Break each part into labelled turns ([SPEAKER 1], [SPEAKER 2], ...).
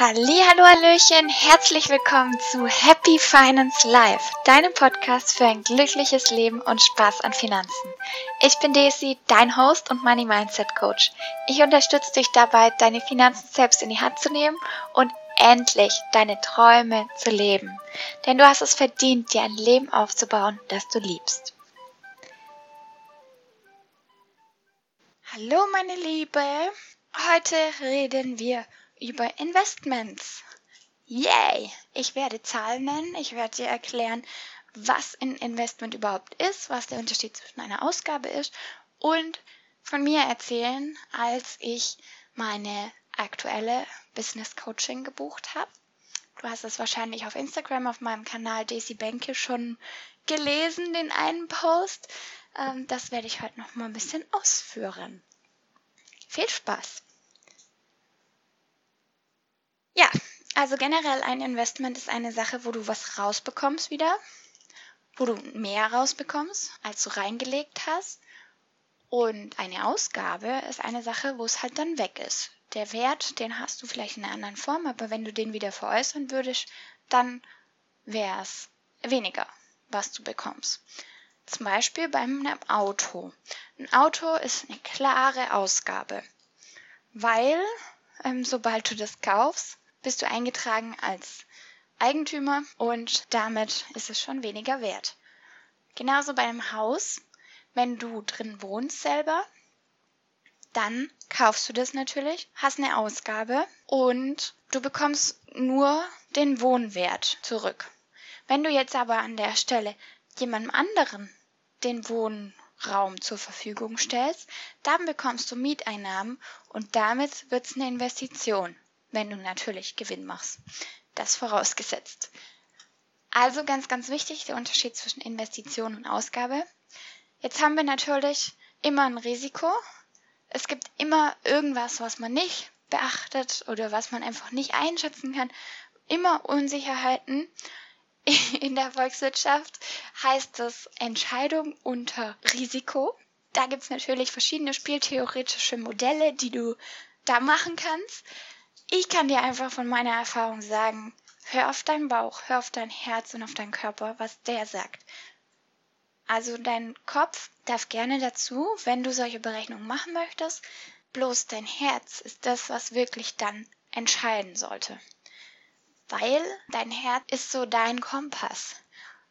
[SPEAKER 1] Hallo, Hallöchen, herzlich willkommen zu Happy Finance Life, deinem Podcast für ein glückliches Leben und Spaß an Finanzen. Ich bin Daisy, dein Host und Money Mindset Coach. Ich unterstütze dich dabei, deine Finanzen selbst in die Hand zu nehmen und endlich deine Träume zu leben. Denn du hast es verdient, dir ein Leben aufzubauen, das du liebst. Hallo, meine Liebe. Heute reden wir über Investments. Yay! Ich werde Zahlen nennen, ich werde dir erklären, was ein Investment überhaupt ist, was der Unterschied zwischen einer Ausgabe ist und von mir erzählen, als ich meine aktuelle Business Coaching gebucht habe. Du hast es wahrscheinlich auf Instagram auf meinem Kanal Daisy Benke schon gelesen, den einen Post. Ähm, das werde ich heute noch mal ein bisschen ausführen. Viel Spaß! Ja, also generell ein Investment ist eine Sache, wo du was rausbekommst wieder, wo du mehr rausbekommst, als du reingelegt hast. Und eine Ausgabe ist eine Sache, wo es halt dann weg ist. Der Wert, den hast du vielleicht in einer anderen Form, aber wenn du den wieder veräußern würdest, dann wäre es weniger, was du bekommst. Zum Beispiel beim Auto. Ein Auto ist eine klare Ausgabe, weil ähm, sobald du das kaufst, bist du eingetragen als Eigentümer und damit ist es schon weniger wert. Genauso bei einem Haus, wenn du drin wohnst selber, dann kaufst du das natürlich, hast eine Ausgabe und du bekommst nur den Wohnwert zurück. Wenn du jetzt aber an der Stelle jemandem anderen den Wohnraum zur Verfügung stellst, dann bekommst du Mieteinnahmen und damit wird es eine Investition wenn du natürlich Gewinn machst. Das vorausgesetzt. Also ganz, ganz wichtig, der Unterschied zwischen Investition und Ausgabe. Jetzt haben wir natürlich immer ein Risiko. Es gibt immer irgendwas, was man nicht beachtet oder was man einfach nicht einschätzen kann. Immer Unsicherheiten. In der Volkswirtschaft heißt es Entscheidung unter Risiko. Da gibt es natürlich verschiedene spieltheoretische Modelle, die du da machen kannst. Ich kann dir einfach von meiner Erfahrung sagen, hör auf deinen Bauch, hör auf dein Herz und auf deinen Körper, was der sagt. Also dein Kopf darf gerne dazu, wenn du solche Berechnungen machen möchtest, bloß dein Herz ist das, was wirklich dann entscheiden sollte. Weil dein Herz ist so dein Kompass.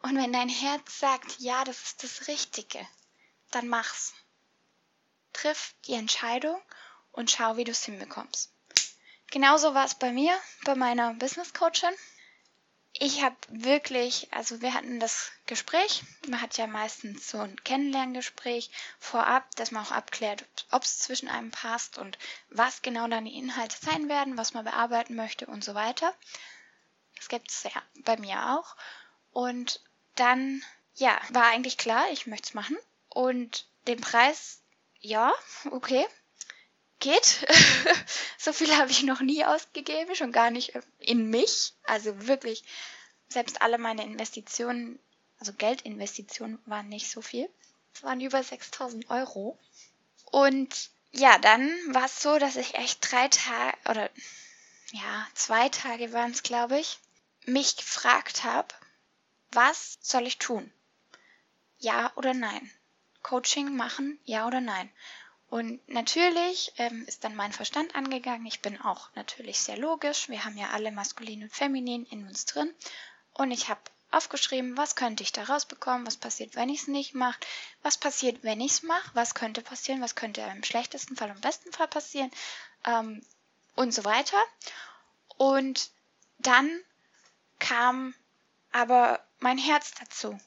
[SPEAKER 1] Und wenn dein Herz sagt, ja, das ist das Richtige, dann mach's. Triff die Entscheidung und schau, wie du es hinbekommst. Genauso war es bei mir, bei meiner Business Coachin. Ich habe wirklich, also wir hatten das Gespräch, man hat ja meistens so ein Kennenlerngespräch vorab, dass man auch abklärt, ob es zwischen einem passt und was genau dann die Inhalte sein werden, was man bearbeiten möchte und so weiter. Das gibt es ja bei mir auch. Und dann, ja, war eigentlich klar, ich möchte es machen. Und den Preis, ja, okay, geht. so viel habe ich noch nie ausgegeben, schon gar nicht in mich. Also wirklich, selbst alle meine Investitionen, also Geldinvestitionen waren nicht so viel. Es waren über 6000 Euro. Und ja, dann war es so, dass ich echt drei Tage oder ja, zwei Tage waren es, glaube ich, mich gefragt habe, was soll ich tun? Ja oder nein? Coaching machen, ja oder nein? Und natürlich ähm, ist dann mein Verstand angegangen. Ich bin auch natürlich sehr logisch. Wir haben ja alle maskulin und feminin in uns drin. Und ich habe aufgeschrieben, was könnte ich da rausbekommen, was passiert, wenn ich es nicht mache, was passiert, wenn ich es mache, was könnte passieren, was könnte im schlechtesten Fall, im besten Fall passieren ähm, und so weiter. Und dann kam aber mein Herz dazu.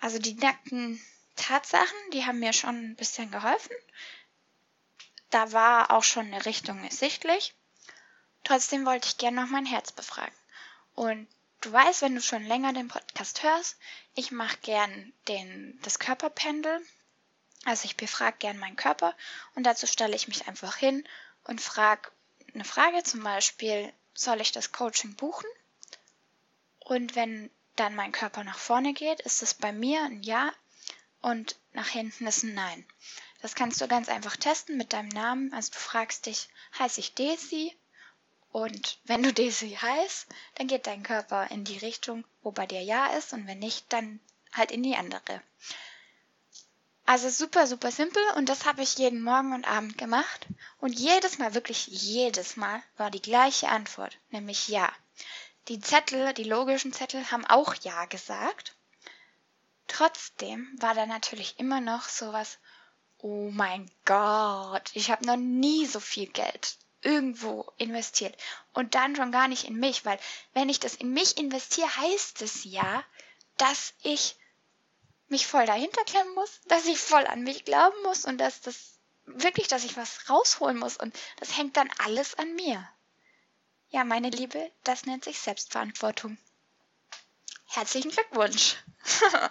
[SPEAKER 1] Also die nackten Tatsachen, die haben mir schon ein bisschen geholfen. Da war auch schon eine Richtung ersichtlich. Trotzdem wollte ich gerne noch mein Herz befragen. Und du weißt, wenn du schon länger den Podcast hörst, ich mache gern den, das Körperpendel. Also ich befrage gern meinen Körper und dazu stelle ich mich einfach hin und frage eine Frage, zum Beispiel, soll ich das Coaching buchen? Und wenn dann mein Körper nach vorne geht, ist es bei mir ein Ja und nach hinten ist ein Nein. Das kannst du ganz einfach testen mit deinem Namen. Also du fragst dich, heiße ich Daisy? Und wenn du diese heißt, dann geht dein Körper in die Richtung, wo bei dir Ja ist. Und wenn nicht, dann halt in die andere. Also super, super simpel und das habe ich jeden Morgen und Abend gemacht. Und jedes Mal, wirklich jedes Mal, war die gleiche Antwort, nämlich ja. Die Zettel, die logischen Zettel haben auch ja gesagt. Trotzdem war da natürlich immer noch sowas, oh mein Gott, ich habe noch nie so viel Geld irgendwo investiert. Und dann schon gar nicht in mich, weil wenn ich das in mich investiere, heißt es ja, dass ich mich voll dahinter klemmen muss, dass ich voll an mich glauben muss und dass das wirklich, dass ich was rausholen muss und das hängt dann alles an mir. Ja, meine Liebe, das nennt sich Selbstverantwortung. Herzlichen Glückwunsch.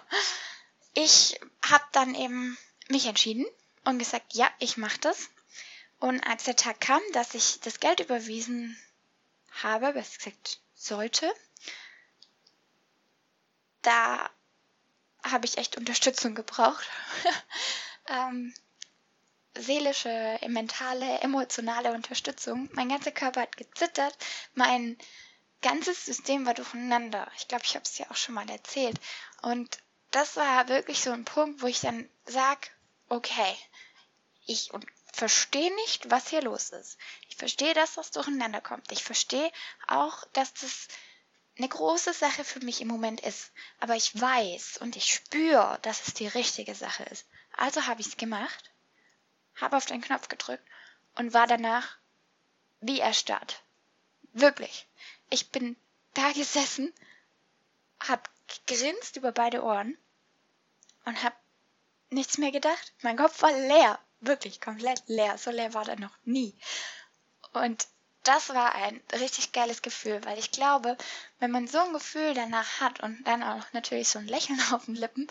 [SPEAKER 1] ich habe dann eben mich entschieden und gesagt, ja, ich mache das. Und als der Tag kam, dass ich das Geld überwiesen habe, besser gesagt sollte, da habe ich echt Unterstützung gebraucht. ähm, seelische, mentale, emotionale Unterstützung. Mein ganzer Körper hat gezittert, mein ganzes System war durcheinander. Ich glaube, ich habe es ja auch schon mal erzählt. Und das war wirklich so ein Punkt, wo ich dann sage, okay, ich verstehe nicht, was hier los ist. Ich verstehe, dass das durcheinander kommt. Ich verstehe auch, dass das eine große Sache für mich im Moment ist. Aber ich weiß und ich spüre, dass es die richtige Sache ist. Also habe ich es gemacht, habe auf den Knopf gedrückt und war danach wie erstarrt. Wirklich. Ich bin da gesessen, hab gegrinst über beide Ohren und hab nichts mehr gedacht. Mein Kopf war leer. Wirklich komplett leer. So leer war er noch nie. Und das war ein richtig geiles Gefühl, weil ich glaube, wenn man so ein Gefühl danach hat und dann auch natürlich so ein Lächeln auf den Lippen,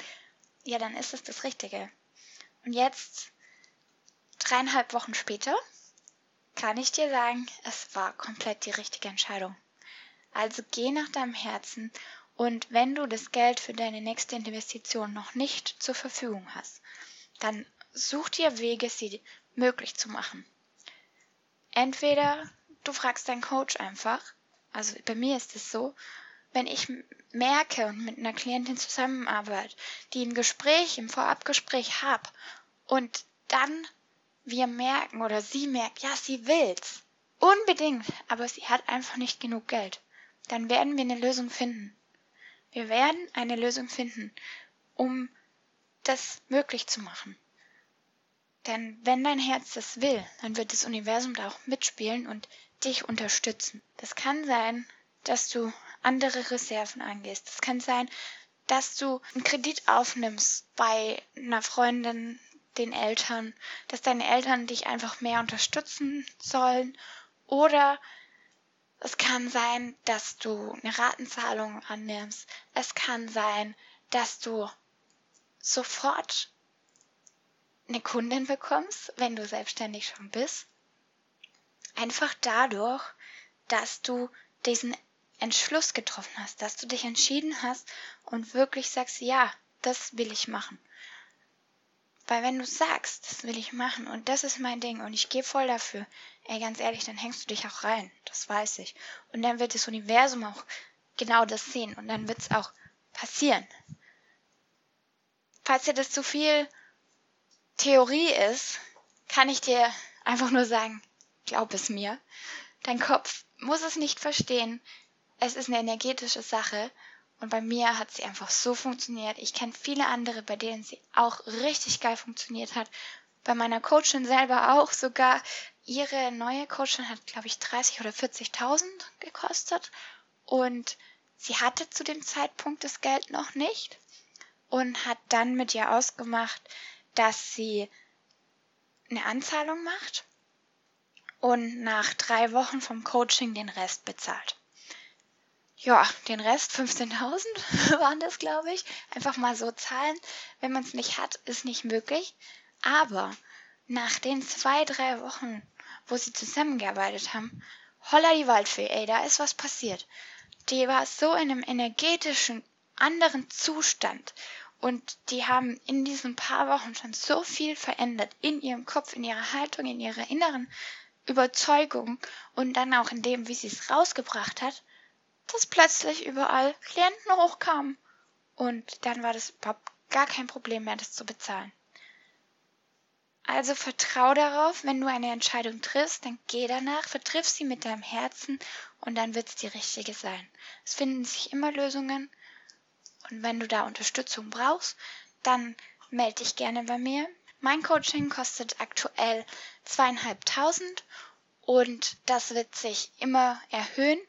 [SPEAKER 1] ja, dann ist es das Richtige. Und jetzt, dreieinhalb Wochen später, kann ich dir sagen, es war komplett die richtige Entscheidung. Also geh nach deinem Herzen und wenn du das Geld für deine nächste Investition noch nicht zur Verfügung hast, dann such dir Wege, sie möglich zu machen. Entweder du fragst deinen Coach einfach. Also bei mir ist es so, wenn ich merke und mit einer Klientin zusammenarbeite, die ein Gespräch, im Vorabgespräch habe und dann wir merken oder sie merkt, ja, sie will's. Unbedingt, aber sie hat einfach nicht genug Geld. Dann werden wir eine Lösung finden. Wir werden eine Lösung finden, um das möglich zu machen. Denn wenn dein Herz das will, dann wird das Universum da auch mitspielen und dich unterstützen. Das kann sein, dass du andere Reserven angehst. Das kann sein, dass du einen Kredit aufnimmst bei einer Freundin, den Eltern, dass deine Eltern dich einfach mehr unterstützen sollen. Oder es kann sein, dass du eine Ratenzahlung annimmst. Es kann sein, dass du sofort eine Kundin bekommst, wenn du selbstständig schon bist. Einfach dadurch, dass du diesen Entschluss getroffen hast, dass du dich entschieden hast und wirklich sagst, ja, das will ich machen. Weil wenn du sagst, das will ich machen und das ist mein Ding und ich gehe voll dafür, ey, ganz ehrlich, dann hängst du dich auch rein. Das weiß ich. Und dann wird das Universum auch genau das sehen und dann wird es auch passieren. Falls dir das zu viel Theorie ist, kann ich dir einfach nur sagen, Glaub es mir. Dein Kopf muss es nicht verstehen. Es ist eine energetische Sache. Und bei mir hat sie einfach so funktioniert. Ich kenne viele andere, bei denen sie auch richtig geil funktioniert hat. Bei meiner Coachin selber auch sogar. Ihre neue Coachin hat, glaube ich, 30 oder 40.000 gekostet. Und sie hatte zu dem Zeitpunkt das Geld noch nicht. Und hat dann mit ihr ausgemacht, dass sie eine Anzahlung macht und nach drei Wochen vom Coaching den Rest bezahlt. Ja, den Rest, 15.000 waren das, glaube ich. Einfach mal so zahlen. Wenn man es nicht hat, ist nicht möglich. Aber nach den zwei, drei Wochen, wo sie zusammengearbeitet haben, holla die Waldfee, ey, da ist was passiert. Die war so in einem energetischen, anderen Zustand. Und die haben in diesen paar Wochen schon so viel verändert. In ihrem Kopf, in ihrer Haltung, in ihrer inneren Überzeugung und dann auch in dem, wie sie es rausgebracht hat, dass plötzlich überall Klienten hochkamen. Und dann war das überhaupt gar kein Problem mehr, das zu bezahlen. Also vertrau darauf, wenn du eine Entscheidung triffst, dann geh danach, vertriff sie mit deinem Herzen und dann wird es die richtige sein. Es finden sich immer Lösungen und wenn du da Unterstützung brauchst, dann melde dich gerne bei mir. Mein Coaching kostet aktuell zweieinhalbtausend und das wird sich immer erhöhen,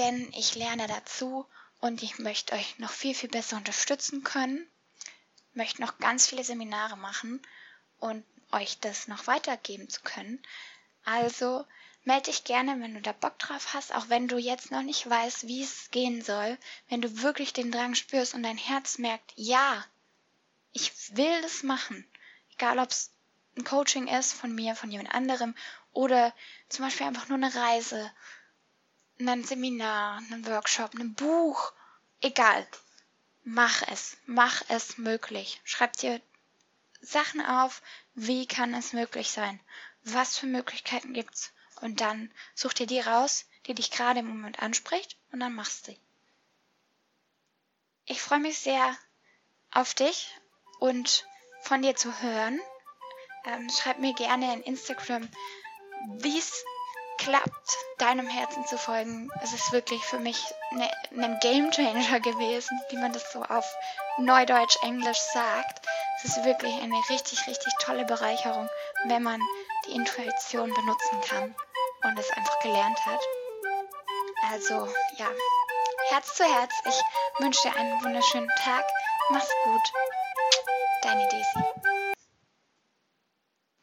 [SPEAKER 1] denn ich lerne dazu und ich möchte euch noch viel, viel besser unterstützen können, möchte noch ganz viele Seminare machen und euch das noch weitergeben zu können. Also melde dich gerne, wenn du da Bock drauf hast, auch wenn du jetzt noch nicht weißt, wie es gehen soll, wenn du wirklich den Drang spürst und dein Herz merkt, ja, ich will das machen. Egal, ob es ein Coaching ist von mir, von jemand anderem oder zum Beispiel einfach nur eine Reise, ein Seminar, ein Workshop, ein Buch, egal. Mach es, mach es möglich. Schreib dir Sachen auf, wie kann es möglich sein? Was für Möglichkeiten gibt's? Und dann such dir die raus, die dich gerade im Moment anspricht und dann machst du. Ich freue mich sehr auf dich und von dir zu hören. Ähm, schreib mir gerne in Instagram, wie es klappt, deinem Herzen zu folgen. Es ist wirklich für mich ne, ein Game Changer gewesen, wie man das so auf Neudeutsch Englisch sagt. Es ist wirklich eine richtig, richtig tolle Bereicherung, wenn man die Intuition benutzen kann und es einfach gelernt hat. Also ja, Herz zu Herz. Ich wünsche dir einen wunderschönen Tag. Mach's gut. Deine Daisy.